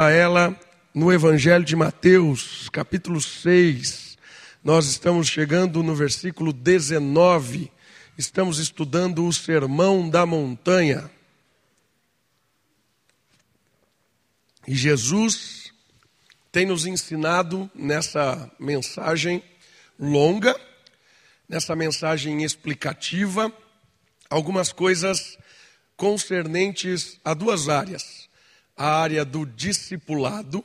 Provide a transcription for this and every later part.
a ela no Evangelho de Mateus, capítulo 6. Nós estamos chegando no versículo 19. Estamos estudando o Sermão da Montanha. E Jesus tem nos ensinado nessa mensagem longa, nessa mensagem explicativa, algumas coisas concernentes a duas áreas: a área do discipulado,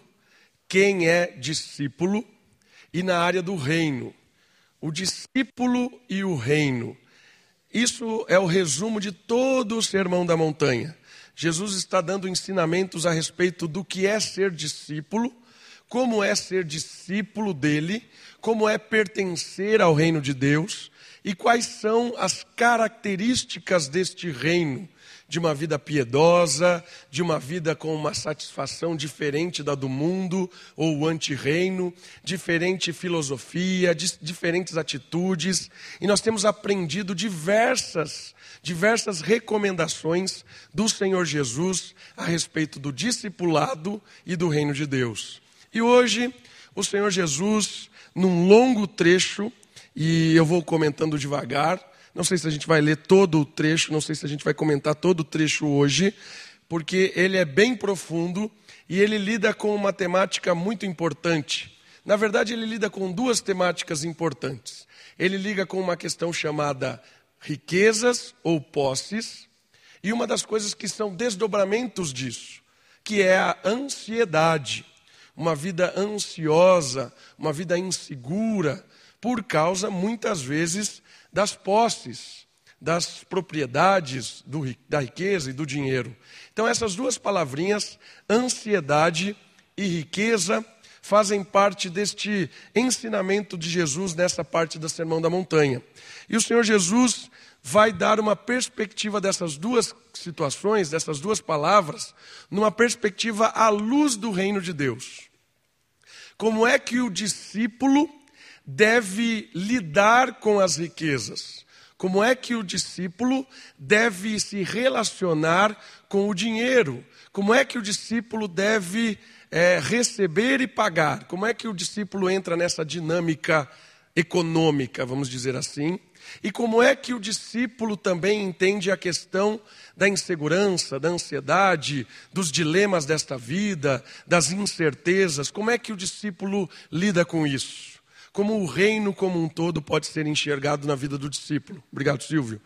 quem é discípulo, e na área do reino, o discípulo e o reino. Isso é o resumo de todo o Sermão da Montanha. Jesus está dando ensinamentos a respeito do que é ser discípulo, como é ser discípulo dele, como é pertencer ao reino de Deus e quais são as características deste reino de uma vida piedosa, de uma vida com uma satisfação diferente da do mundo ou o antirreino, diferente filosofia, diferentes atitudes, e nós temos aprendido diversas diversas recomendações do Senhor Jesus a respeito do discipulado e do reino de Deus. E hoje, o Senhor Jesus, num longo trecho, e eu vou comentando devagar, não sei se a gente vai ler todo o trecho, não sei se a gente vai comentar todo o trecho hoje, porque ele é bem profundo e ele lida com uma temática muito importante. Na verdade, ele lida com duas temáticas importantes. Ele liga com uma questão chamada riquezas ou posses, e uma das coisas que são desdobramentos disso, que é a ansiedade. Uma vida ansiosa, uma vida insegura, por causa, muitas vezes, das posses, das propriedades, do, da riqueza e do dinheiro. Então, essas duas palavrinhas, ansiedade e riqueza, fazem parte deste ensinamento de Jesus nessa parte da Sermão da Montanha. E o Senhor Jesus vai dar uma perspectiva dessas duas situações, dessas duas palavras, numa perspectiva à luz do reino de Deus. Como é que o discípulo deve lidar com as riquezas? Como é que o discípulo deve se relacionar com o dinheiro? Como é que o discípulo deve é, receber e pagar? Como é que o discípulo entra nessa dinâmica econômica, vamos dizer assim? E como é que o discípulo também entende a questão da insegurança, da ansiedade, dos dilemas desta vida, das incertezas? Como é que o discípulo lida com isso? Como o reino como um todo pode ser enxergado na vida do discípulo. Obrigado, Silvio.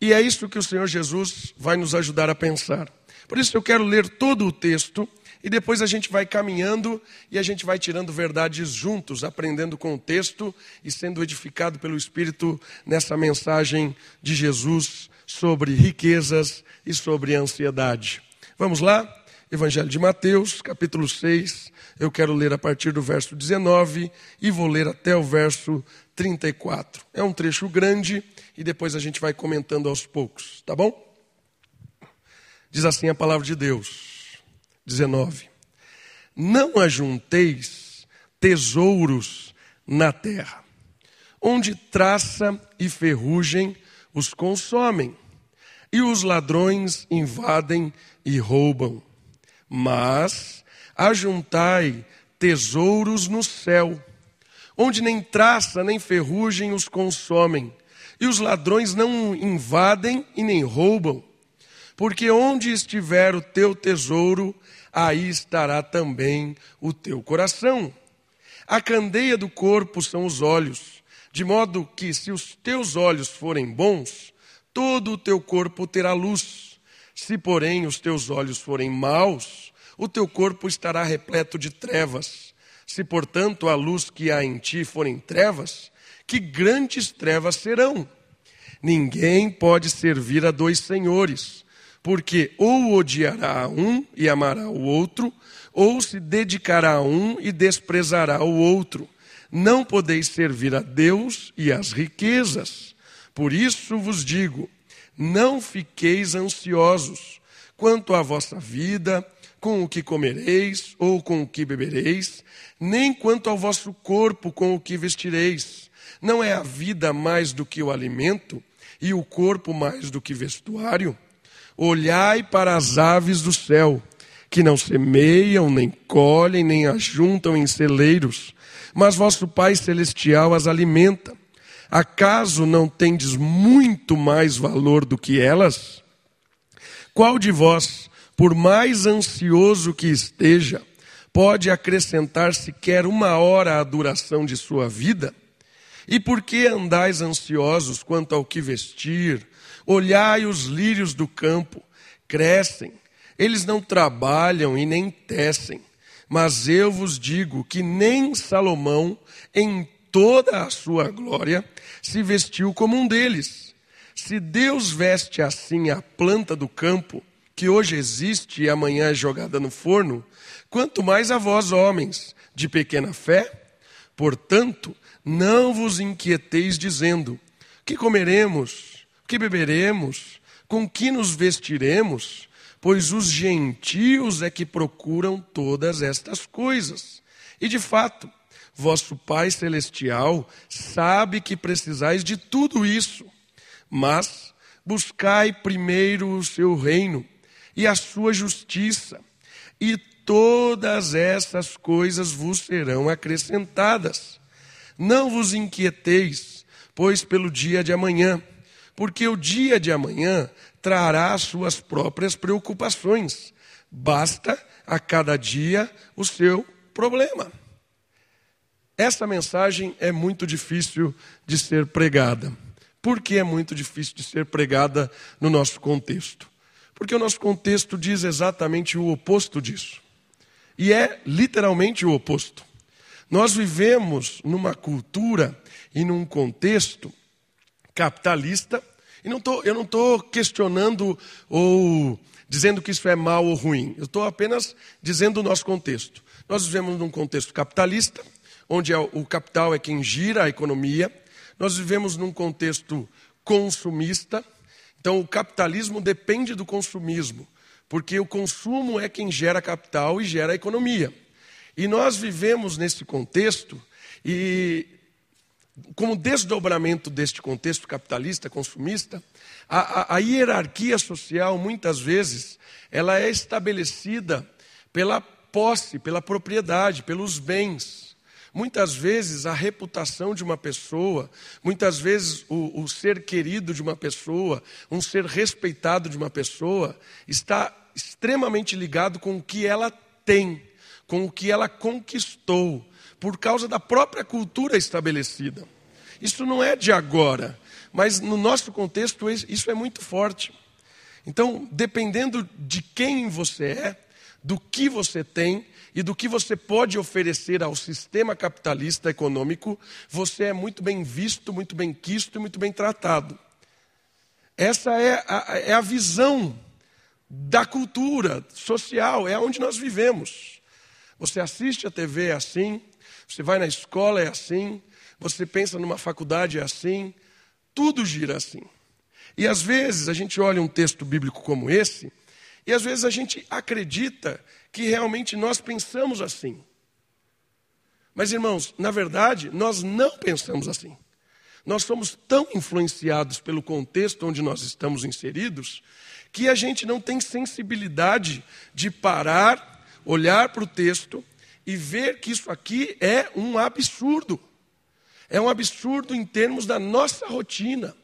E é isso que o Senhor Jesus vai nos ajudar a pensar. Por isso eu quero ler todo o texto e depois a gente vai caminhando e a gente vai tirando verdades juntos, aprendendo com o texto e sendo edificado pelo Espírito nessa mensagem de Jesus sobre riquezas e sobre ansiedade. Vamos lá? Evangelho de Mateus, capítulo 6, eu quero ler a partir do verso 19 e vou ler até o verso 34. É um trecho grande e depois a gente vai comentando aos poucos, tá bom? Diz assim a palavra de Deus, 19: Não ajunteis tesouros na terra, onde traça e ferrugem os consomem, e os ladrões invadem e roubam. Mas ajuntai tesouros no céu, onde nem traça nem ferrugem os consomem, e os ladrões não invadem e nem roubam. Porque onde estiver o teu tesouro, aí estará também o teu coração. A candeia do corpo são os olhos, de modo que se os teus olhos forem bons, todo o teu corpo terá luz. Se, porém, os teus olhos forem maus, o teu corpo estará repleto de trevas. Se, portanto, a luz que há em ti forem trevas, que grandes trevas serão. Ninguém pode servir a dois senhores, porque ou odiará a um e amará o outro, ou se dedicará a um e desprezará o outro. Não podeis servir a Deus e às riquezas. Por isso vos digo: não fiqueis ansiosos quanto à vossa vida com o que comereis ou com o que bebereis, nem quanto ao vosso corpo com o que vestireis. Não é a vida mais do que o alimento e o corpo mais do que vestuário? Olhai para as aves do céu, que não semeiam, nem colhem, nem ajuntam em celeiros, mas vosso Pai Celestial as alimenta. Acaso não tendes muito mais valor do que elas? Qual de vós, por mais ansioso que esteja, pode acrescentar sequer uma hora à duração de sua vida? E por que andais ansiosos quanto ao que vestir? Olhai os lírios do campo, crescem, eles não trabalham e nem tecem. Mas eu vos digo que nem Salomão, em toda a sua glória, se vestiu como um deles. Se Deus veste assim a planta do campo, que hoje existe e amanhã é jogada no forno, quanto mais a vós, homens, de pequena fé? Portanto, não vos inquieteis dizendo: que comeremos, que beberemos, com que nos vestiremos? pois os gentios é que procuram todas estas coisas. E de fato, vosso Pai Celestial sabe que precisais de tudo isso, mas buscai primeiro o seu reino e a sua justiça, e todas essas coisas vos serão acrescentadas. Não vos inquieteis, pois pelo dia de amanhã, porque o dia de amanhã trará as suas próprias preocupações. Basta a cada dia o seu problema. Essa mensagem é muito difícil de ser pregada. Por que é muito difícil de ser pregada no nosso contexto? Porque o nosso contexto diz exatamente o oposto disso. E é literalmente o oposto. Nós vivemos numa cultura e num contexto capitalista e não tô, eu não estou questionando ou dizendo que isso é mal ou ruim. Eu estou apenas dizendo o nosso contexto. Nós vivemos num contexto capitalista, onde é o capital é quem gira a economia. Nós vivemos num contexto consumista. Então, o capitalismo depende do consumismo, porque o consumo é quem gera capital e gera a economia. E nós vivemos nesse contexto e como desdobramento deste contexto capitalista, consumista, a, a, a, hierarquia social, muitas vezes, ela é estabelecida pela posse, pela propriedade, pelos bens. Muitas vezes a reputação de uma pessoa, muitas vezes o, o ser querido de uma pessoa, um ser respeitado de uma pessoa, está extremamente ligado com o que ela tem, com o que ela conquistou, por causa da própria cultura estabelecida. Isso não é de agora, mas no nosso contexto isso é muito forte. Então, dependendo de quem você é, do que você tem e do que você pode oferecer ao sistema capitalista econômico, você é muito bem visto, muito bem quisto e muito bem tratado. Essa é a, é a visão da cultura social, é onde nós vivemos. Você assiste a TV é assim, você vai na escola é assim, você pensa numa faculdade é assim, tudo gira assim. E às vezes a gente olha um texto bíblico como esse, e às vezes a gente acredita que realmente nós pensamos assim. Mas irmãos, na verdade, nós não pensamos assim. Nós somos tão influenciados pelo contexto onde nós estamos inseridos que a gente não tem sensibilidade de parar, olhar para o texto e ver que isso aqui é um absurdo. É um absurdo em termos da nossa rotina.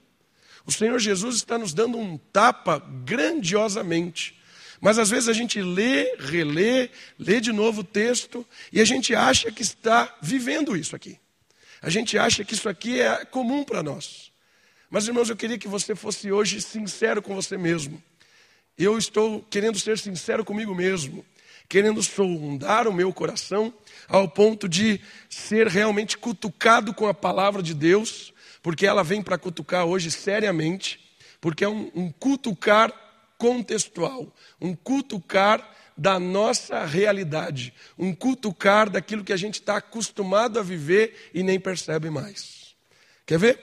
O Senhor Jesus está nos dando um tapa grandiosamente. Mas às vezes a gente lê, relê, lê de novo o texto e a gente acha que está vivendo isso aqui. A gente acha que isso aqui é comum para nós. Mas irmãos, eu queria que você fosse hoje sincero com você mesmo. Eu estou querendo ser sincero comigo mesmo, querendo sondar o meu coração ao ponto de ser realmente cutucado com a palavra de Deus, porque ela vem para cutucar hoje seriamente, porque é um, um cutucar contextual, um cutucar da nossa realidade, um cutucar daquilo que a gente está acostumado a viver e nem percebe mais. Quer ver?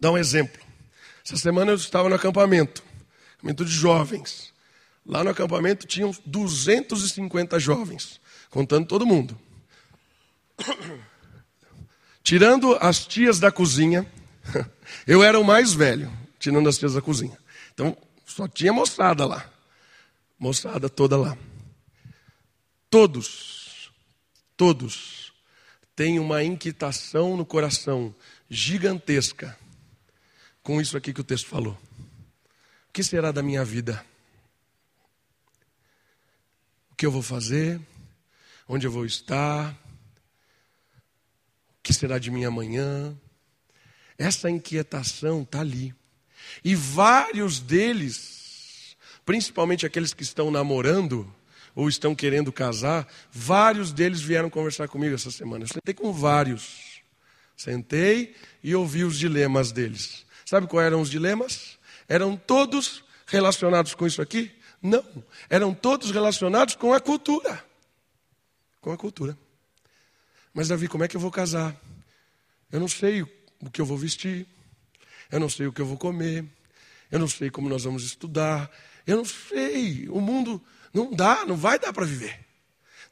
Dá um exemplo. Essa semana eu estava no acampamento, acampamento de jovens. Lá no acampamento tinham 250 jovens, contando todo mundo. Tirando as tias da cozinha, eu era o mais velho, tirando as tias da cozinha. Então, só tinha moçada lá. Moçada toda lá. todos, todos têm uma inquietação no coração gigantesca com isso aqui que o texto falou. O que será da minha vida? O que eu vou fazer? Onde eu vou estar? O que será de mim amanhã? Essa inquietação está ali. E vários deles, principalmente aqueles que estão namorando ou estão querendo casar, vários deles vieram conversar comigo essa semana. Eu sentei com vários. Sentei e ouvi os dilemas deles. Sabe quais eram os dilemas? Eram todos relacionados com isso aqui? Não. Eram todos relacionados com a cultura. Com a cultura. Mas, Davi, como é que eu vou casar? Eu não sei o que eu vou vestir. Eu não sei o que eu vou comer. Eu não sei como nós vamos estudar. Eu não sei. O mundo não dá, não vai dar para viver.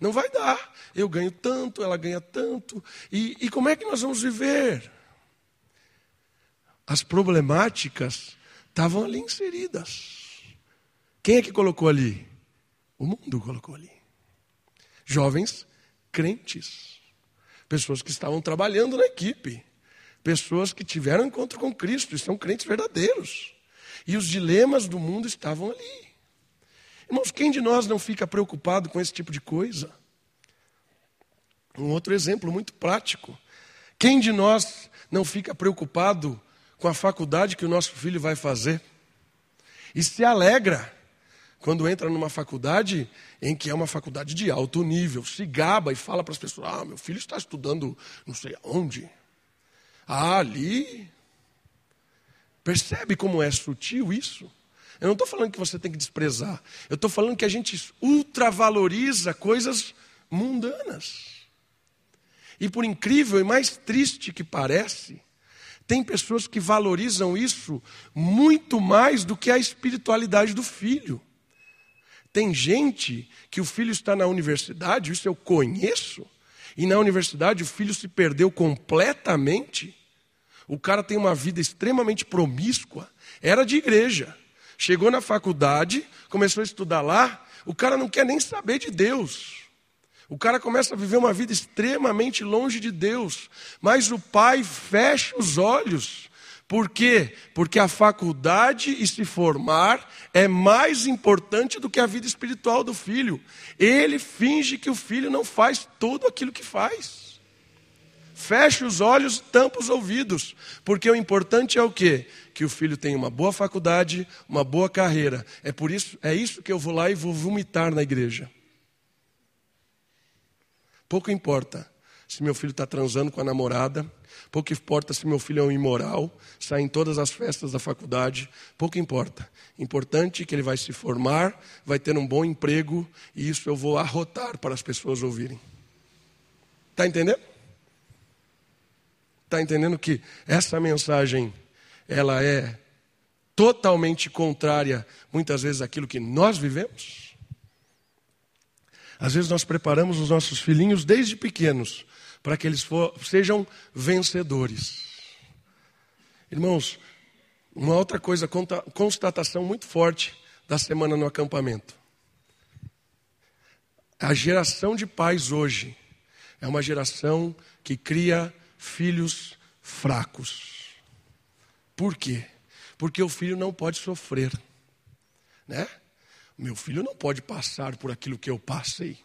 Não vai dar. Eu ganho tanto, ela ganha tanto. E, e como é que nós vamos viver? As problemáticas estavam ali inseridas. Quem é que colocou ali? O mundo colocou ali. Jovens crentes. Pessoas que estavam trabalhando na equipe. Pessoas que tiveram encontro com Cristo e são crentes verdadeiros. E os dilemas do mundo estavam ali. Irmãos, quem de nós não fica preocupado com esse tipo de coisa? Um outro exemplo muito prático. Quem de nós não fica preocupado com a faculdade que o nosso filho vai fazer. E se alegra quando entra numa faculdade em que é uma faculdade de alto nível, se gaba e fala para as pessoas: Ah, meu filho está estudando não sei aonde. Ah, ali. Percebe como é sutil isso? Eu não estou falando que você tem que desprezar. Eu estou falando que a gente ultravaloriza coisas mundanas. E por incrível e mais triste que parece, tem pessoas que valorizam isso muito mais do que a espiritualidade do filho. Tem gente que o filho está na universidade, isso eu conheço, e na universidade o filho se perdeu completamente. O cara tem uma vida extremamente promíscua, era de igreja. Chegou na faculdade, começou a estudar lá, o cara não quer nem saber de Deus. O cara começa a viver uma vida extremamente longe de Deus, mas o pai fecha os olhos. Por quê? Porque a faculdade e se formar é mais importante do que a vida espiritual do filho. Ele finge que o filho não faz tudo aquilo que faz. Fecha os olhos, tampa os ouvidos, porque o importante é o quê? Que o filho tenha uma boa faculdade, uma boa carreira. É por isso, é isso que eu vou lá e vou vomitar na igreja. Pouco importa se meu filho está transando com a namorada, pouco importa se meu filho é um imoral, sai em todas as festas da faculdade, pouco importa. Importante que ele vai se formar, vai ter um bom emprego, e isso eu vou arrotar para as pessoas ouvirem. Está entendendo? Está entendendo que essa mensagem, ela é totalmente contrária, muitas vezes, àquilo que nós vivemos? Às vezes nós preparamos os nossos filhinhos desde pequenos para que eles for, sejam vencedores. Irmãos, uma outra coisa, constatação muito forte da semana no acampamento. A geração de pais hoje é uma geração que cria filhos fracos. Por quê? Porque o filho não pode sofrer, né? Meu filho não pode passar por aquilo que eu passei.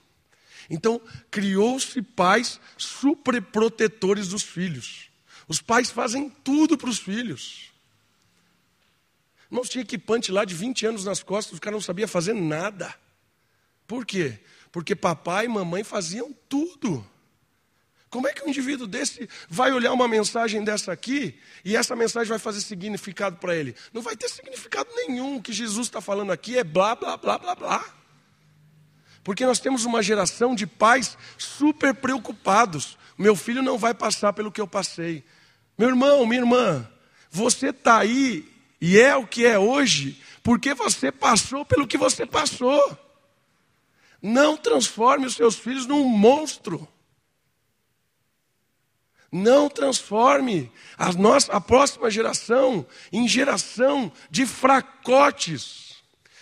Então, criou-se pais superprotetores dos filhos. Os pais fazem tudo para os filhos. Irmãos, tinha equipante lá de 20 anos nas costas, o cara não sabia fazer nada. Por quê? Porque papai e mamãe faziam tudo. Como é que um indivíduo desse vai olhar uma mensagem dessa aqui e essa mensagem vai fazer significado para ele? Não vai ter significado nenhum. O que Jesus está falando aqui é blá, blá, blá, blá, blá. Porque nós temos uma geração de pais super preocupados. Meu filho não vai passar pelo que eu passei. Meu irmão, minha irmã, você está aí e é o que é hoje porque você passou pelo que você passou. Não transforme os seus filhos num monstro. Não transforme a, nossa, a próxima geração em geração de fracotes.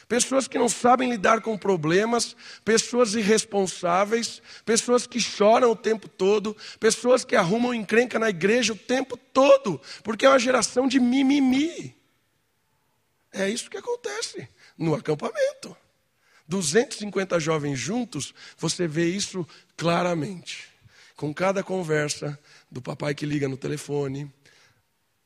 pessoas que não sabem lidar com problemas, pessoas irresponsáveis, pessoas que choram o tempo todo, pessoas que arrumam encrenca na igreja o tempo todo, porque é uma geração de mimimi. É isso que acontece no acampamento. 250 jovens juntos, você vê isso claramente. Com cada conversa do papai que liga no telefone,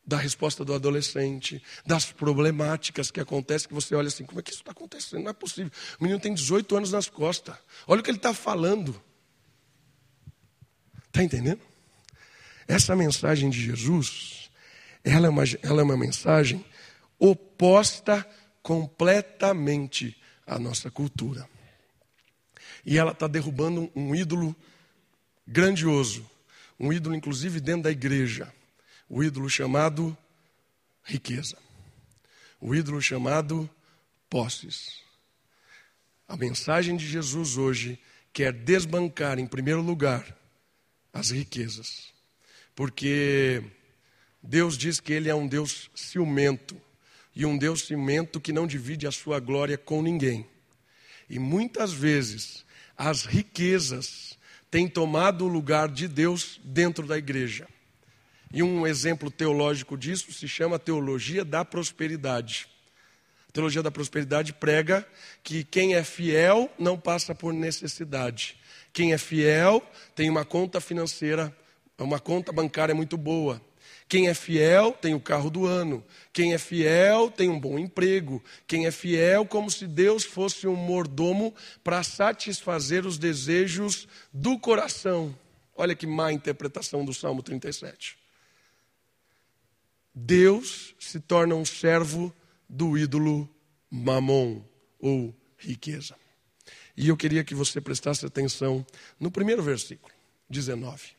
da resposta do adolescente, das problemáticas que acontecem, que você olha assim, como é que isso está acontecendo? Não é possível. O menino tem 18 anos nas costas. Olha o que ele está falando. Está entendendo? Essa mensagem de Jesus, ela é, uma, ela é uma mensagem oposta completamente à nossa cultura. E ela está derrubando um ídolo grandioso, um ídolo inclusive dentro da igreja o ídolo chamado riqueza, o ídolo chamado posses. A mensagem de Jesus hoje quer desbancar, em primeiro lugar, as riquezas, porque Deus diz que Ele é um Deus ciumento, e um Deus ciumento que não divide a sua glória com ninguém. E muitas vezes as riquezas têm tomado o lugar de Deus dentro da igreja. E um exemplo teológico disso se chama teologia da prosperidade. A teologia da prosperidade prega que quem é fiel não passa por necessidade. Quem é fiel tem uma conta financeira, uma conta bancária muito boa. Quem é fiel tem o carro do ano. Quem é fiel tem um bom emprego. Quem é fiel, como se Deus fosse um mordomo para satisfazer os desejos do coração. Olha que má interpretação do Salmo 37. Deus se torna um servo do ídolo mamon ou riqueza. E eu queria que você prestasse atenção no primeiro versículo, 19.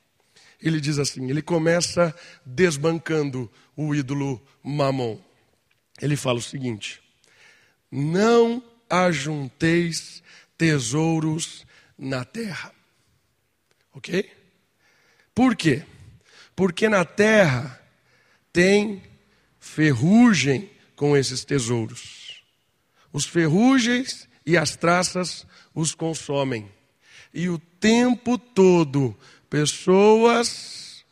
Ele diz assim: ele começa desbancando o ídolo mamon. Ele fala o seguinte: Não ajunteis tesouros na terra. Ok? Por quê? Porque na terra tem ferrugem com esses tesouros. Os ferrugens e as traças os consomem. E o tempo todo, pessoas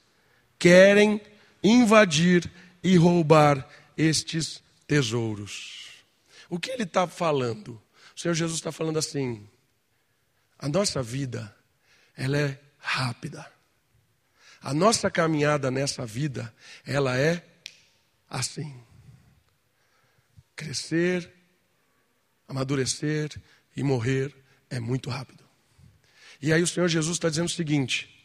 querem invadir e roubar estes tesouros. O que ele está falando? O Senhor Jesus está falando assim: a nossa vida, ela é rápida. A nossa caminhada nessa vida, ela é assim: crescer, amadurecer e morrer é muito rápido. E aí o Senhor Jesus está dizendo o seguinte: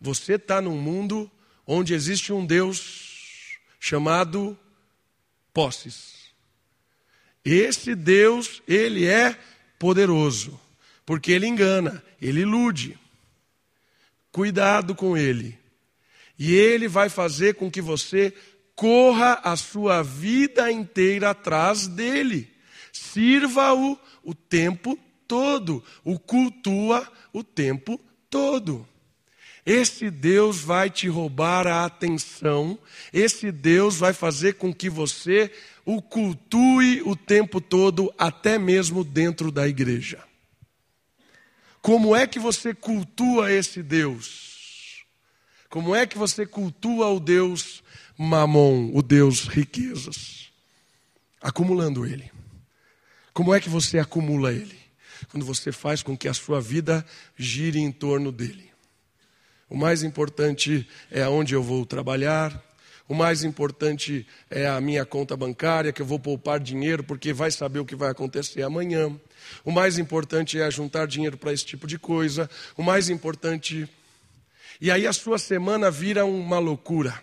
você está num mundo onde existe um Deus chamado posses. Esse Deus, ele é poderoso, porque ele engana, ele ilude. Cuidado com ele. E ele vai fazer com que você corra a sua vida inteira atrás dele. Sirva-o o tempo todo, o cultua o tempo todo. Esse Deus vai te roubar a atenção, esse Deus vai fazer com que você o cultue o tempo todo, até mesmo dentro da igreja. Como é que você cultua esse Deus? Como é que você cultua o Deus Mamon, o Deus riquezas? Acumulando ele. Como é que você acumula ele? Quando você faz com que a sua vida gire em torno dele. O mais importante é aonde eu vou trabalhar, o mais importante é a minha conta bancária, que eu vou poupar dinheiro, porque vai saber o que vai acontecer amanhã. O mais importante é juntar dinheiro para esse tipo de coisa. O mais importante. E aí a sua semana vira uma loucura.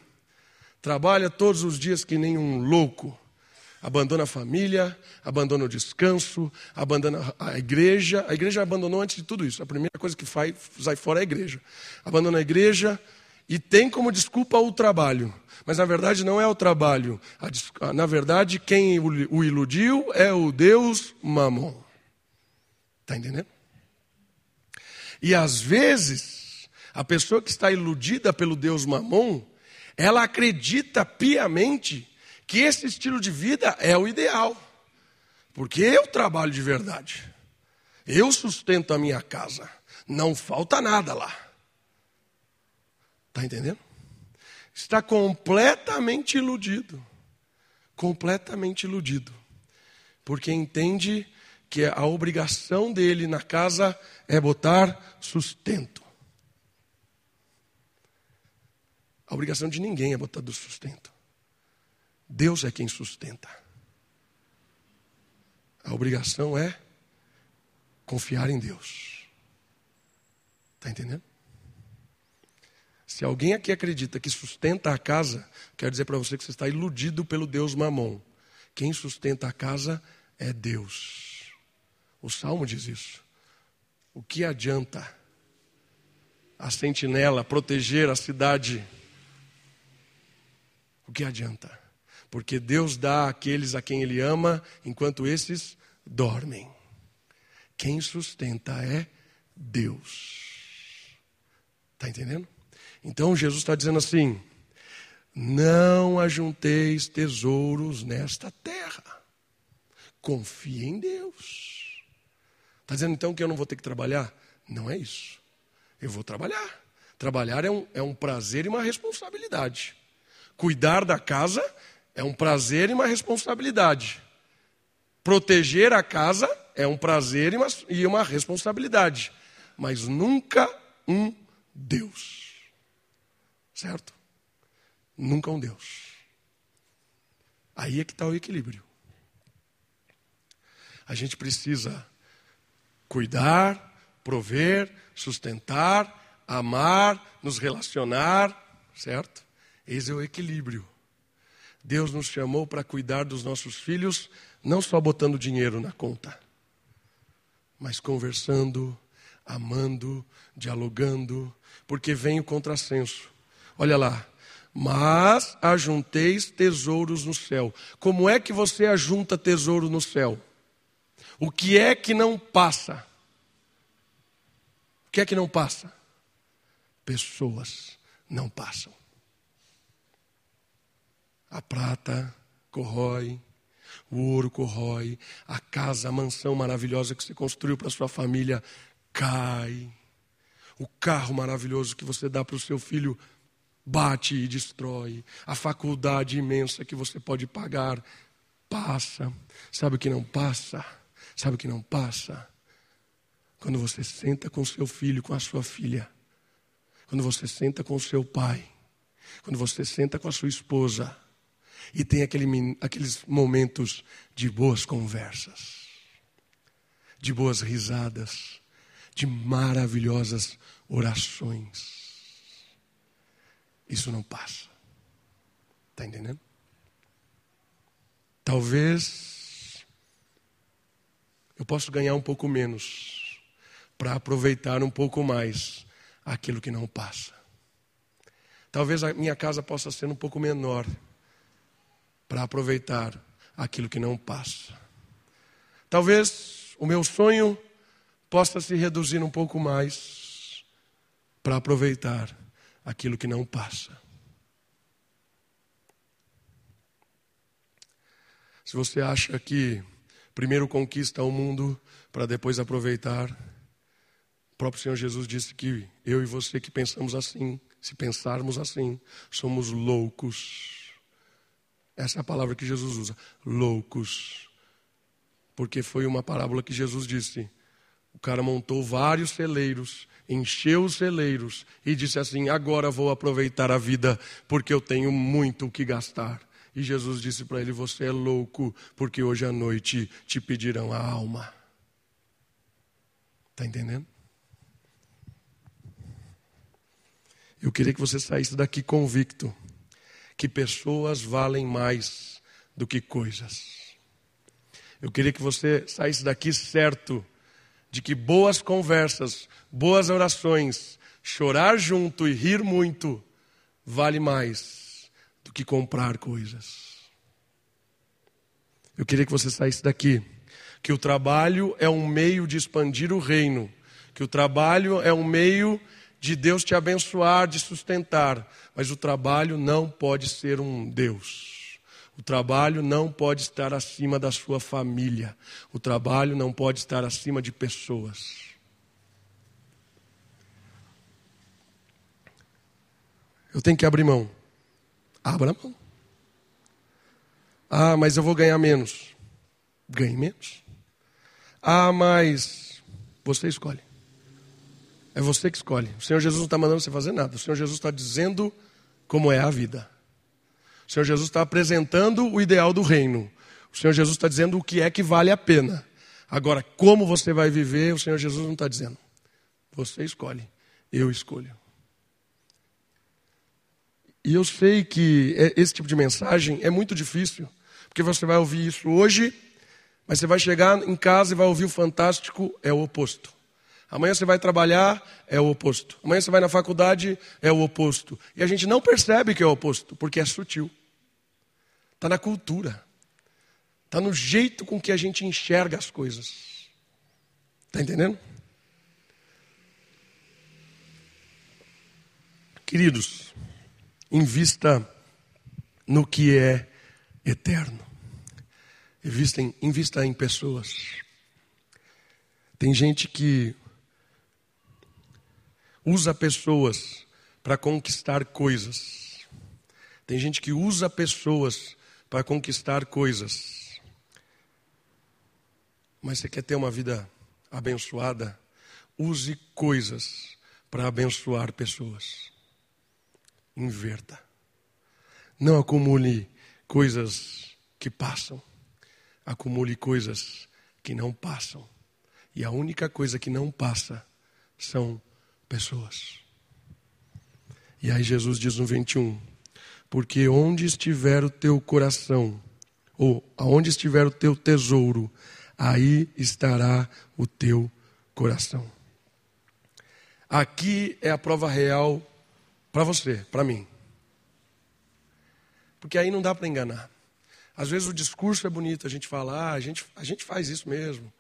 Trabalha todos os dias que nem um louco. Abandona a família, abandona o descanso, abandona a igreja. A igreja abandonou antes de tudo isso. A primeira coisa que faz, sai fora é a igreja. Abandona a igreja e tem como desculpa o trabalho. Mas na verdade não é o trabalho. Na verdade, quem o iludiu é o Deus Mamon. Está entendendo? E às vezes, a pessoa que está iludida pelo Deus Mamon, ela acredita piamente que esse estilo de vida é o ideal. Porque eu trabalho de verdade. Eu sustento a minha casa. Não falta nada lá. Está entendendo? Está completamente iludido. Completamente iludido. Porque entende que a obrigação dele na casa é botar sustento. A obrigação de ninguém é botar do sustento. Deus é quem sustenta. A obrigação é confiar em Deus. Está entendendo? Se alguém aqui acredita que sustenta a casa, quero dizer para você que você está iludido pelo Deus Mamon. Quem sustenta a casa é Deus. O salmo diz isso. O que adianta a sentinela proteger a cidade? O que adianta? Porque Deus dá àqueles a quem Ele ama, enquanto esses dormem. Quem sustenta é Deus. Está entendendo? Então Jesus está dizendo assim: não ajunteis tesouros nesta terra, confie em Deus. Está dizendo então que eu não vou ter que trabalhar? Não é isso. Eu vou trabalhar. Trabalhar é um, é um prazer e uma responsabilidade. Cuidar da casa é um prazer e uma responsabilidade. Proteger a casa é um prazer e uma, e uma responsabilidade, mas nunca um Deus. Certo? Nunca um Deus. Aí é que está o equilíbrio. A gente precisa cuidar, prover, sustentar, amar, nos relacionar, certo? Esse é o equilíbrio. Deus nos chamou para cuidar dos nossos filhos, não só botando dinheiro na conta, mas conversando, amando, dialogando, porque vem o contrassenso. Olha lá. Mas ajunteis tesouros no céu. Como é que você ajunta tesouro no céu? O que é que não passa? O que é que não passa? Pessoas não passam. A prata corrói, o ouro corrói, a casa, a mansão maravilhosa que você construiu para sua família cai. O carro maravilhoso que você dá para o seu filho bate e destrói. A faculdade imensa que você pode pagar passa. Sabe o que não passa? Sabe o que não passa? Quando você senta com seu filho, com a sua filha. Quando você senta com seu pai. Quando você senta com a sua esposa e tem aquele, aqueles momentos de boas conversas, de boas risadas, de maravilhosas orações. Isso não passa. Está entendendo? Talvez eu possa ganhar um pouco menos para aproveitar um pouco mais aquilo que não passa. Talvez a minha casa possa ser um pouco menor para aproveitar aquilo que não passa. Talvez o meu sonho possa se reduzir um pouco mais para aproveitar aquilo que não passa. Se você acha que primeiro conquista o mundo para depois aproveitar, o próprio Senhor Jesus disse que eu e você que pensamos assim, se pensarmos assim, somos loucos. Essa é a palavra que Jesus usa. Loucos. Porque foi uma parábola que Jesus disse. O cara montou vários celeiros, encheu os celeiros e disse assim: Agora vou aproveitar a vida, porque eu tenho muito o que gastar. E Jesus disse para ele: Você é louco, porque hoje à noite te pedirão a alma. Está entendendo? Eu queria que você saísse daqui convicto que pessoas valem mais do que coisas. Eu queria que você saísse daqui certo de que boas conversas, boas orações, chorar junto e rir muito vale mais do que comprar coisas. Eu queria que você saísse daqui que o trabalho é um meio de expandir o reino, que o trabalho é um meio de Deus te abençoar, de sustentar, mas o trabalho não pode ser um Deus. O trabalho não pode estar acima da sua família. O trabalho não pode estar acima de pessoas. Eu tenho que abrir mão. Abra mão. Ah, mas eu vou ganhar menos. Ganhe menos. Ah, mas você escolhe. É você que escolhe. O Senhor Jesus não está mandando você fazer nada. O Senhor Jesus está dizendo como é a vida. O Senhor Jesus está apresentando o ideal do reino. O Senhor Jesus está dizendo o que é que vale a pena. Agora, como você vai viver, o Senhor Jesus não está dizendo. Você escolhe, eu escolho. E eu sei que é, esse tipo de mensagem é muito difícil, porque você vai ouvir isso hoje, mas você vai chegar em casa e vai ouvir o fantástico, é o oposto. Amanhã você vai trabalhar, é o oposto. Amanhã você vai na faculdade, é o oposto. E a gente não percebe que é o oposto, porque é sutil. Está na cultura. Está no jeito com que a gente enxerga as coisas. Está entendendo? Queridos, invista no que é eterno. Invista em, invista em pessoas. Tem gente que usa pessoas para conquistar coisas. Tem gente que usa pessoas para conquistar coisas. Mas você quer ter uma vida abençoada? Use coisas para abençoar pessoas. Inverta. Não acumule coisas que passam. Acumule coisas que não passam. E a única coisa que não passa são pessoas. E aí Jesus diz no 21: Porque onde estiver o teu coração, ou aonde estiver o teu tesouro, aí estará o teu coração. Aqui é a prova real para você, para mim. Porque aí não dá para enganar. Às vezes o discurso é bonito, a gente fala, ah, a gente, a gente faz isso mesmo.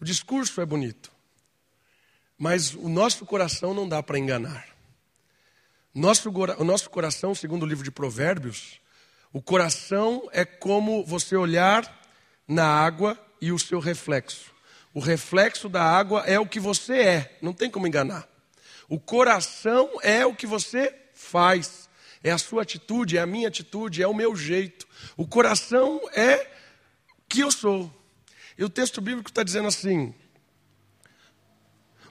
O discurso é bonito. Mas o nosso coração não dá para enganar. Nosso, o nosso coração, segundo o livro de Provérbios, o coração é como você olhar na água e o seu reflexo. O reflexo da água é o que você é, não tem como enganar. O coração é o que você faz, é a sua atitude, é a minha atitude, é o meu jeito. O coração é que eu sou. E o texto bíblico está dizendo assim: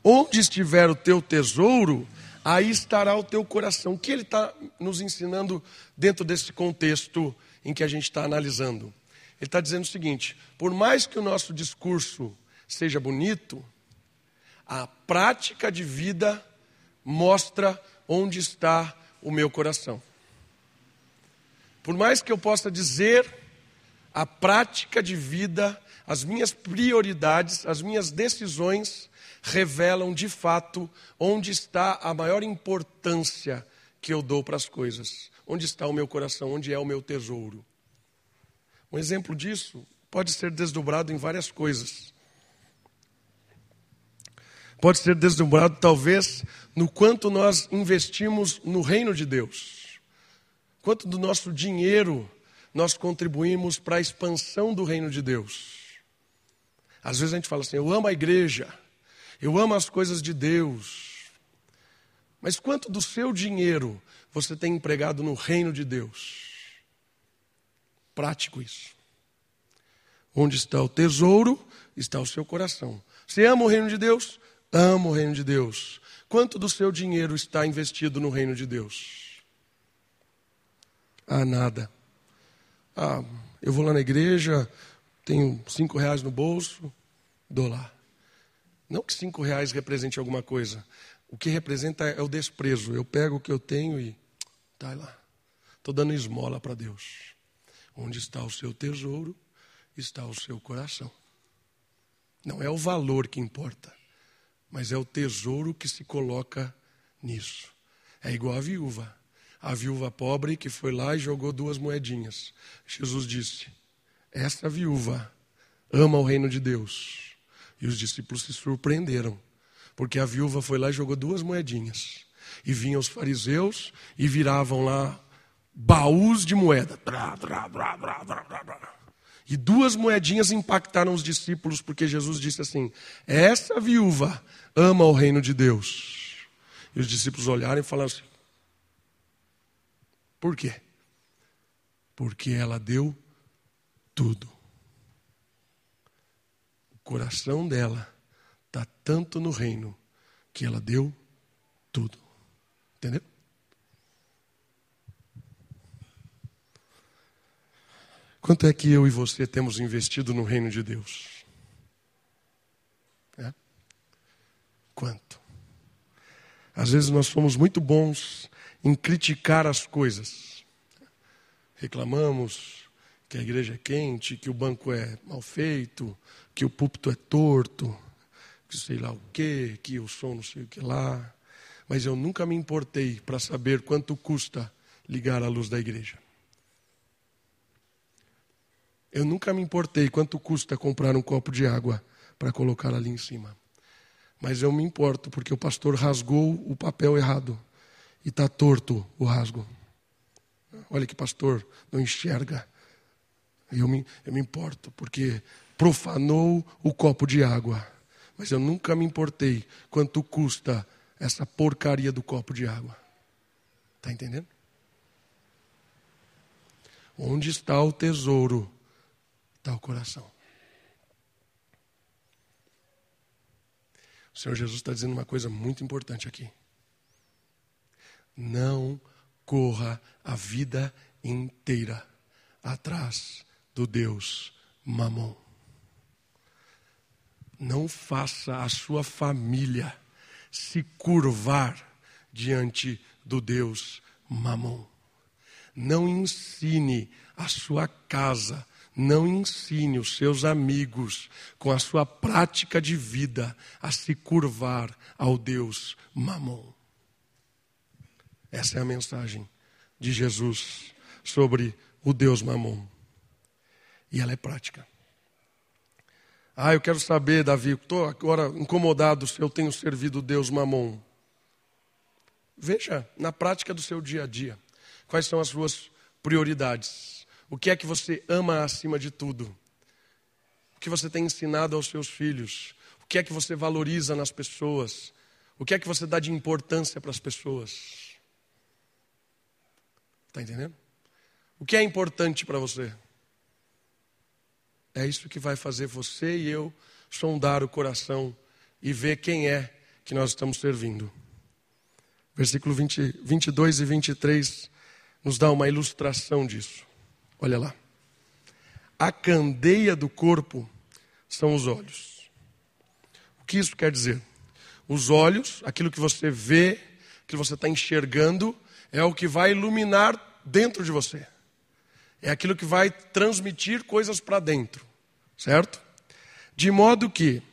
Onde estiver o teu tesouro, aí estará o teu coração. O que ele está nos ensinando dentro desse contexto em que a gente está analisando? Ele está dizendo o seguinte: por mais que o nosso discurso seja bonito, a prática de vida mostra onde está o meu coração. Por mais que eu possa dizer, a prática de vida, as minhas prioridades, as minhas decisões revelam de fato onde está a maior importância que eu dou para as coisas. Onde está o meu coração, onde é o meu tesouro. Um exemplo disso pode ser desdobrado em várias coisas. Pode ser desdobrado, talvez, no quanto nós investimos no reino de Deus. Quanto do nosso dinheiro nós contribuímos para a expansão do reino de Deus. Às vezes a gente fala assim: eu amo a igreja, eu amo as coisas de Deus. Mas quanto do seu dinheiro você tem empregado no reino de Deus? Prático isso. Onde está o tesouro, está o seu coração. Você ama o reino de Deus? Ama o reino de Deus. Quanto do seu dinheiro está investido no reino de Deus? Ah, nada. Ah, eu vou lá na igreja, tenho cinco reais no bolso, dou lá. Não que cinco reais represente alguma coisa. O que representa é o desprezo. Eu pego o que eu tenho e tá lá. Estou dando esmola para Deus. Onde está o seu tesouro, está o seu coração. Não é o valor que importa, mas é o tesouro que se coloca nisso. É igual a viúva. A viúva pobre que foi lá e jogou duas moedinhas. Jesus disse: Essa viúva ama o reino de Deus e os discípulos se surpreenderam, porque a viúva foi lá e jogou duas moedinhas. E vinham os fariseus e viravam lá baús de moeda. E duas moedinhas impactaram os discípulos, porque Jesus disse assim: Essa viúva ama o reino de Deus. E os discípulos olharam e falaram assim: Por quê? Porque ela deu tudo. Coração dela está tanto no reino que ela deu tudo. Entendeu? Quanto é que eu e você temos investido no reino de Deus? É? Quanto? Às vezes nós somos muito bons em criticar as coisas. Reclamamos que a igreja é quente, que o banco é mal feito, que o púlpito é torto, que sei lá o quê, que o som não sei o que lá. Mas eu nunca me importei para saber quanto custa ligar a luz da igreja. Eu nunca me importei quanto custa comprar um copo de água para colocar ali em cima. Mas eu me importo porque o pastor rasgou o papel errado e está torto o rasgo. Olha que pastor não enxerga. Eu me, eu me importo porque profanou o copo de água. Mas eu nunca me importei quanto custa essa porcaria do copo de água. Está entendendo? Onde está o tesouro está o coração. O Senhor Jesus está dizendo uma coisa muito importante aqui. Não corra a vida inteira atrás do Deus Mamon. Não faça a sua família se curvar diante do Deus Mamon. Não ensine a sua casa não ensine os seus amigos, com a sua prática de vida, a se curvar ao Deus Mamon. Essa é a mensagem de Jesus sobre o Deus Mamon. E ela é prática. Ah, eu quero saber, Davi, estou agora incomodado se eu tenho servido Deus Mamon. Veja na prática do seu dia a dia quais são as suas prioridades. O que é que você ama acima de tudo? O que você tem ensinado aos seus filhos? O que é que você valoriza nas pessoas? O que é que você dá de importância para as pessoas? Está entendendo? O que é importante para você? É isso que vai fazer você e eu sondar o coração e ver quem é que nós estamos servindo. Versículo 20, 22 e 23 nos dá uma ilustração disso. Olha lá. A candeia do corpo são os olhos. O que isso quer dizer? Os olhos, aquilo que você vê, que você está enxergando, é o que vai iluminar dentro de você. É aquilo que vai transmitir coisas para dentro, certo? De modo que,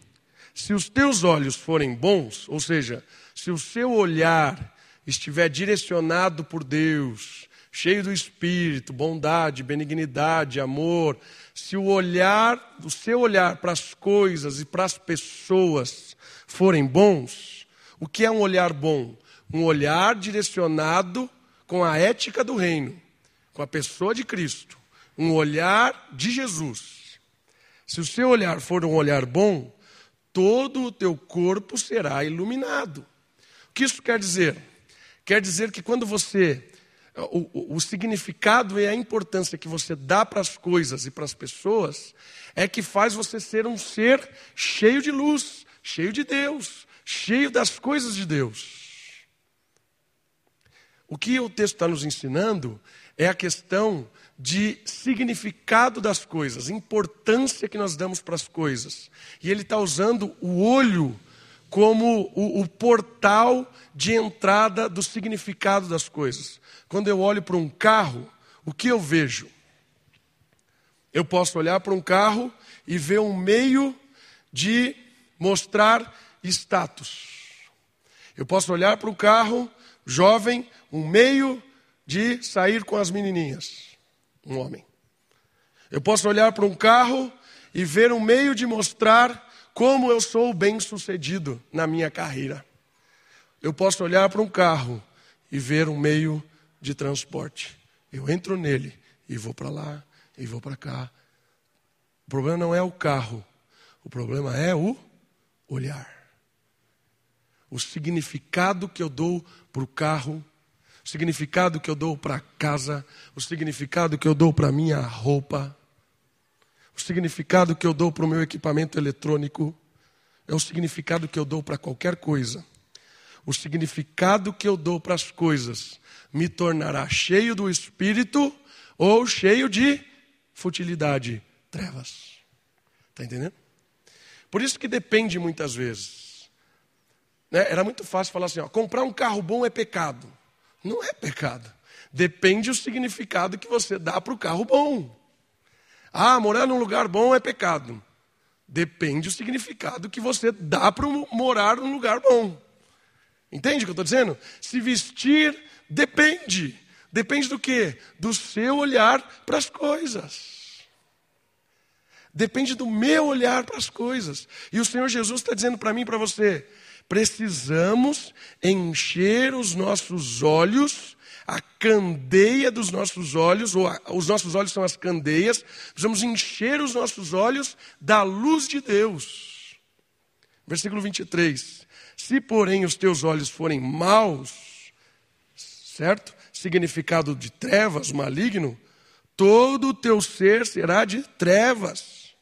se os teus olhos forem bons, ou seja, se o seu olhar estiver direcionado por Deus, cheio do espírito, bondade, benignidade, amor, se o olhar, o seu olhar para as coisas e para as pessoas forem bons, o que é um olhar bom? Um olhar direcionado com a ética do reino, com a pessoa de Cristo, um olhar de Jesus. Se o seu olhar for um olhar bom, todo o teu corpo será iluminado. O que isso quer dizer? Quer dizer que quando você o, o, significado e a importância que você dá para as coisas e para as pessoas é que faz você ser um ser cheio de luz, cheio de Deus, cheio das coisas de Deus. O que o texto está nos ensinando é a questão de significado das coisas, importância que nós damos para as coisas. E ele está usando o olho como o, o, portal de entrada do significado das coisas. Quando eu olho para um carro, o que eu vejo? Eu posso olhar para um carro e ver um meio de mostrar status. Eu posso olhar para o carro, jovem, um meio de sair com as menininhas, um homem. Eu posso olhar para um carro e ver um meio de mostrar como eu sou bem-sucedido na minha carreira. Eu posso olhar para um carro e ver um meio de transporte Eu entro nele e vou para lá e vou para cá. O problema não é o carro, o problema é o olhar. O significado que eu dou para o carro, significado que eu dou para casa, o significado que eu dou para a minha roupa, o significado que eu dou para o meu equipamento eletrônico, é o significado que eu dou para qualquer coisa. O significado que eu dou para as coisas me tornará cheio do espírito ou cheio de futilidade, trevas. Está entendendo? Por isso que depende muitas vezes. Né? Era muito fácil falar assim: ó, comprar um carro bom é pecado. Não é pecado. Depende do significado que você dá para o carro bom. Ah, morar num lugar bom é pecado. Depende do significado que você dá para morar num lugar bom. Entende o que eu estou dizendo? Se vestir depende. Depende do quê? Do seu olhar para as coisas. Depende do meu olhar para as coisas. E o Senhor Jesus está dizendo para mim e para você: precisamos encher os nossos olhos, a candeia dos nossos olhos, ou a, os nossos olhos são as candeias, precisamos encher os nossos olhos da luz de Deus. Versículo 23. Se, porém, os teus olhos forem maus, certo? Significado de trevas, maligno, todo o teu ser será de trevas.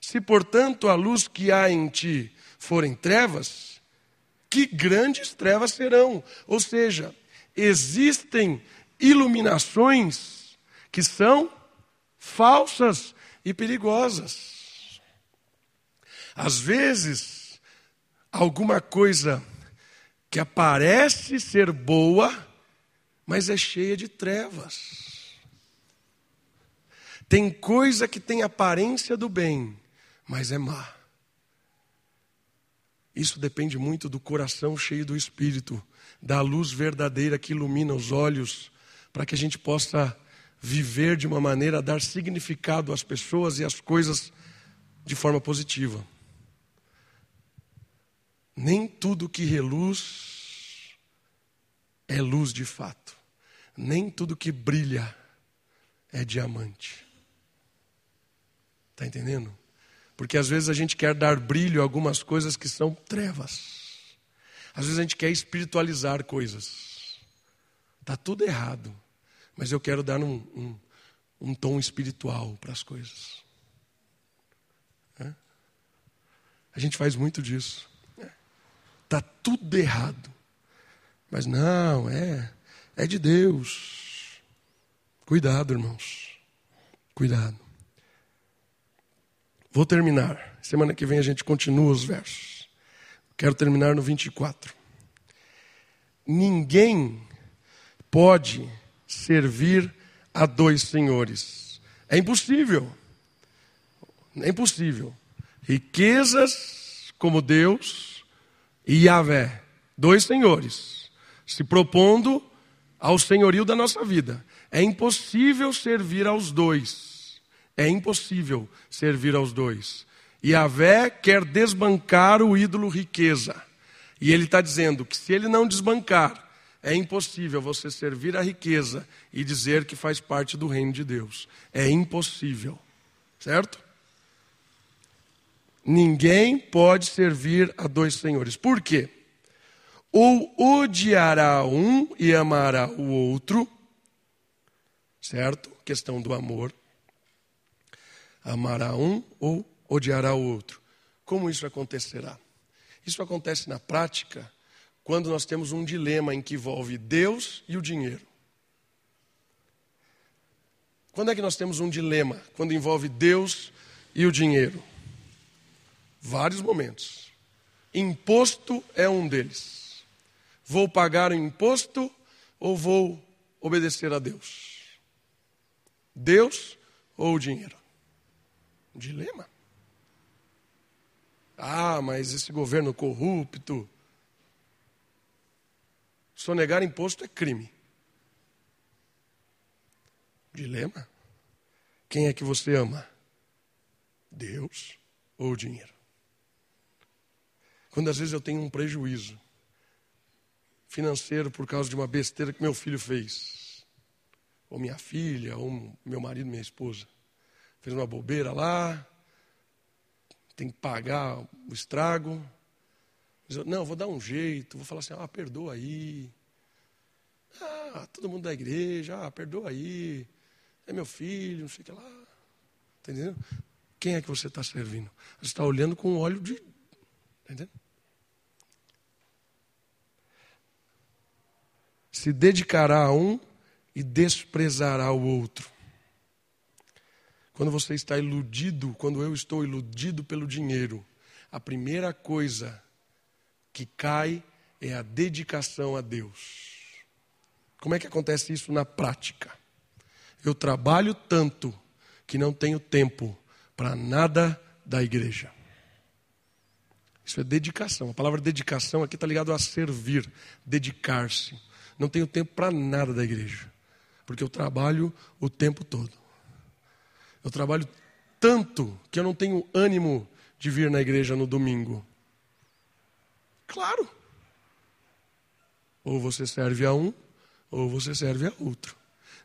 Se, portanto, a luz que há em ti forem trevas, que grandes trevas serão. Ou seja, existem iluminações que são falsas e perigosas. Às vezes, alguma coisa que aparece ser boa, mas é cheia de trevas. Tem coisa que tem aparência do bem, mas é má. Isso depende muito do coração cheio do Espírito, da luz verdadeira que ilumina os olhos, para que a gente possa viver de uma maneira a dar significado às pessoas e às coisas de forma positiva. Nem tudo que reluz é luz de fato. Nem tudo que brilha é diamante. Está entendendo? Porque às vezes a gente quer dar brilho a algumas coisas que são trevas. Às vezes a gente quer espiritualizar coisas. Está tudo errado. Mas eu quero dar um, um, um tom espiritual para as coisas. É? A gente faz muito disso. Está tudo errado. Mas não, é, é de Deus. Cuidado, irmãos. Cuidado. Vou terminar. Semana que vem a gente continua os versos. Quero terminar no 24. Ninguém pode servir a dois senhores. É impossível. É impossível. Riquezas como Deus e Yahvé, dois senhores, se propondo ao senhorio da nossa vida. É impossível servir aos dois. É impossível servir aos dois. E Yahvé quer desbancar o ídolo riqueza. E ele está dizendo que se ele não desbancar, é impossível você servir a riqueza e dizer que faz parte do reino de Deus. É impossível. Certo? Ninguém pode servir a dois senhores. Por quê? Ou odiará um e amará o outro, certo? Questão do amor amará um ou odiará o outro. Como isso acontecerá? Isso acontece na prática quando nós temos um dilema em que envolve Deus e o dinheiro. Quando é que nós temos um dilema? Quando envolve Deus e o dinheiro. Vários momentos. Imposto é um deles. Vou pagar o imposto ou vou obedecer a Deus? Deus ou o dinheiro? Dilema. Ah, mas esse governo corrupto. Sonegar imposto é crime. Dilema. Quem é que você ama? Deus ou o dinheiro? Quando às vezes eu tenho um prejuízo financeiro por causa de uma besteira que meu filho fez. ou minha filha, ou meu marido, minha esposa, fez uma bobeira lá, tem que pagar o estrago. Eu, não, vou dar um jeito, vou falar assim, ah, perdoa aí. Ah, todo mundo da igreja, ah, perdoa aí. É meu filho, não sei o que lá. Está entendendo? Quem é que você está servindo? Você está olhando com óleo de. Está entendendo? Se dedicará a um e desprezará o outro. Quando você está iludido, quando eu estou iludido pelo dinheiro, a primeira coisa que cai é a dedicação a Deus. Como é que acontece isso na prática? Eu trabalho tanto que não tenho tempo para nada da igreja. Isso é dedicação. A palavra dedicação aqui está ligado a servir, dedicar-se. Não tenho tempo para nada da igreja, porque eu trabalho o tempo todo. Eu trabalho tanto que eu não tenho ânimo de vir na igreja no domingo. Claro. Ou você serve a um, ou você serve a outro.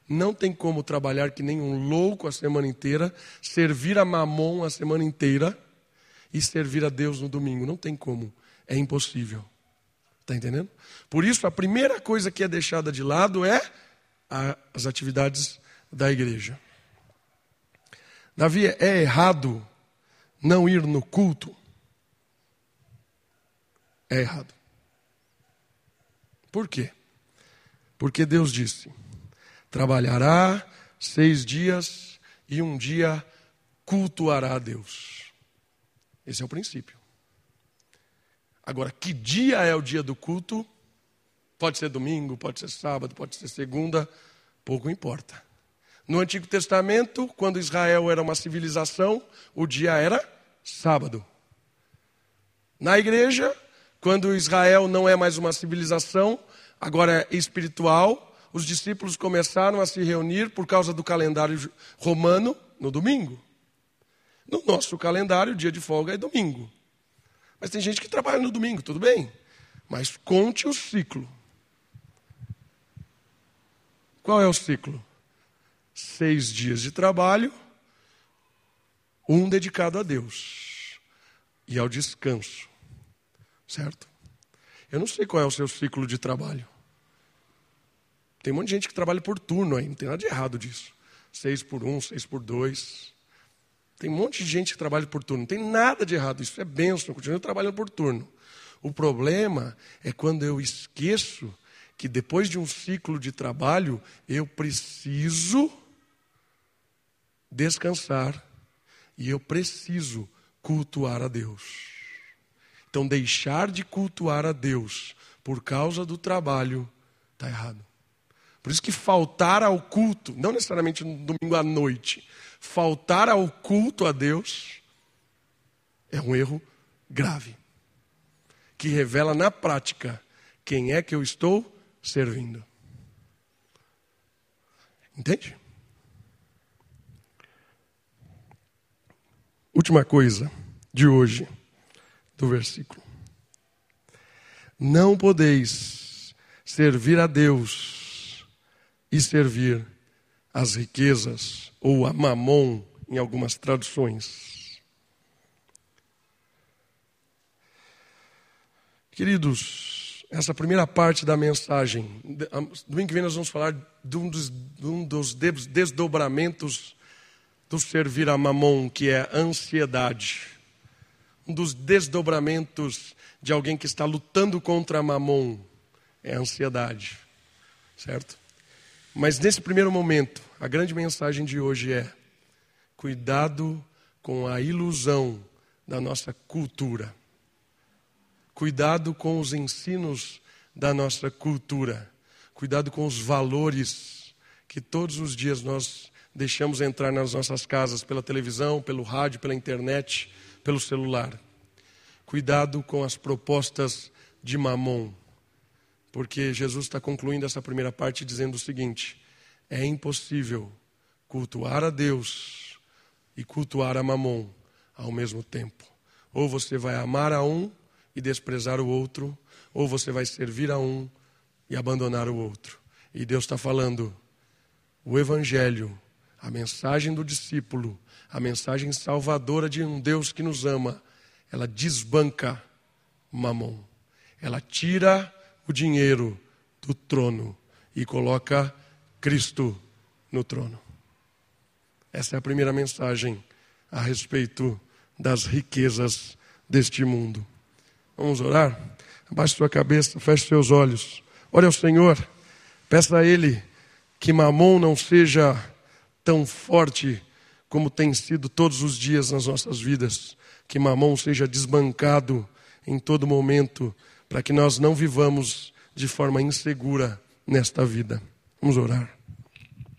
Não tem como trabalhar que nem um louco a semana inteira, servir a mamon a semana inteira e servir a Deus no domingo. Não tem como. É impossível. Está entendendo? Por isso, a primeira coisa que é deixada de lado é as atividades da igreja. Davi, é errado não ir no culto? É errado. Por quê? Porque Deus disse: trabalhará seis dias e um dia cultuará a Deus. Esse é o princípio. Agora, que dia é o dia do culto? Pode ser domingo, pode ser sábado, pode ser segunda, pouco importa. No Antigo Testamento, quando Israel era uma civilização, o dia era sábado. Na igreja, quando Israel não é mais uma civilização, agora é espiritual, os discípulos começaram a se reunir por causa do calendário romano no domingo. No nosso calendário, dia de folga é domingo. Mas tem gente que trabalha no domingo, tudo bem. Mas conte o ciclo. Qual é o ciclo? Seis dias de trabalho, um dedicado a Deus e ao descanso. Certo? Eu não sei qual é o seu ciclo de trabalho. Tem um monte de gente que trabalha por turno aí, não tem nada de errado disso. Seis por um, seis por dois. Tem um monte de gente que trabalha por turno. Não tem nada de errado, isso é bênção, continua trabalhando por turno. O problema é quando eu esqueço que depois de um ciclo de trabalho, eu preciso descansar e eu preciso cultuar a Deus. Então, deixar de cultuar a Deus por causa do trabalho está errado. Por isso que faltar ao culto, não necessariamente no domingo à noite, faltar ao culto a Deus é um erro grave, que revela na prática quem é que eu estou servindo. Entende? Última coisa de hoje, do versículo. Não podeis servir a Deus e servir as riquezas, ou a mamon, em algumas traduções. Queridos, essa primeira parte da mensagem, domingo que vem nós vamos falar de um dos, de um dos desdobramentos do servir a mamon, que é ansiedade. Um dos desdobramentos de alguém que está lutando contra mamon é a ansiedade. Certo? Mas nesse primeiro momento, a grande mensagem de hoje é: cuidado com a ilusão da nossa cultura. Cuidado com os ensinos da nossa cultura. Cuidado com os valores que todos os dias nós deixamos entrar nas nossas casas pela televisão, pelo rádio, pela internet, pelo celular. Cuidado com as propostas de mamon, porque Jesus está concluindo essa primeira parte dizendo o seguinte: é impossível cultuar a Deus e cultuar a mamon ao mesmo tempo. Ou você vai amar a um e desprezar o outro, ou você vai servir a um e abandonar o outro. E Deus está falando: o Evangelho, a mensagem do discípulo, a mensagem salvadora de um Deus que nos ama, ela desbanca mamon. Ela tira o dinheiro do trono e coloca Cristo no trono. Essa é a primeira mensagem a respeito das riquezas deste mundo. Vamos orar? Abaixe sua cabeça, feche seus olhos. Ore ao Senhor, peça a Ele que Mamon não seja tão forte como tem sido todos os dias nas nossas vidas. Que Mamon seja desbancado em todo momento, para que nós não vivamos de forma insegura nesta vida. Vamos orar.